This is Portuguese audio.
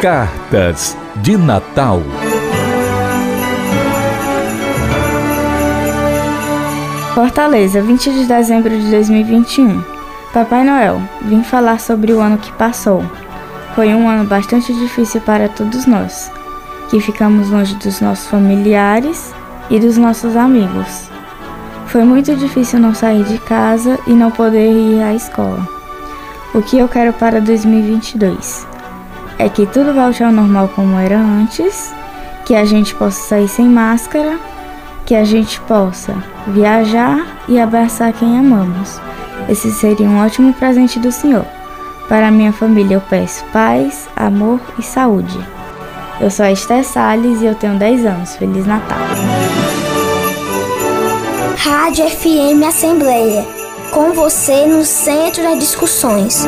Cartas de Natal. Fortaleza, 20 de dezembro de 2021. Papai Noel, vim falar sobre o ano que passou. Foi um ano bastante difícil para todos nós, que ficamos longe dos nossos familiares e dos nossos amigos. Foi muito difícil não sair de casa e não poder ir à escola. O que eu quero para 2022? É que tudo volte ao normal como era antes, que a gente possa sair sem máscara, que a gente possa viajar e abraçar quem amamos. Esse seria um ótimo presente do Senhor. Para minha família eu peço paz, amor e saúde. Eu sou a Esther Salles e eu tenho 10 anos. Feliz Natal. Rádio FM Assembleia. Com você no centro das discussões.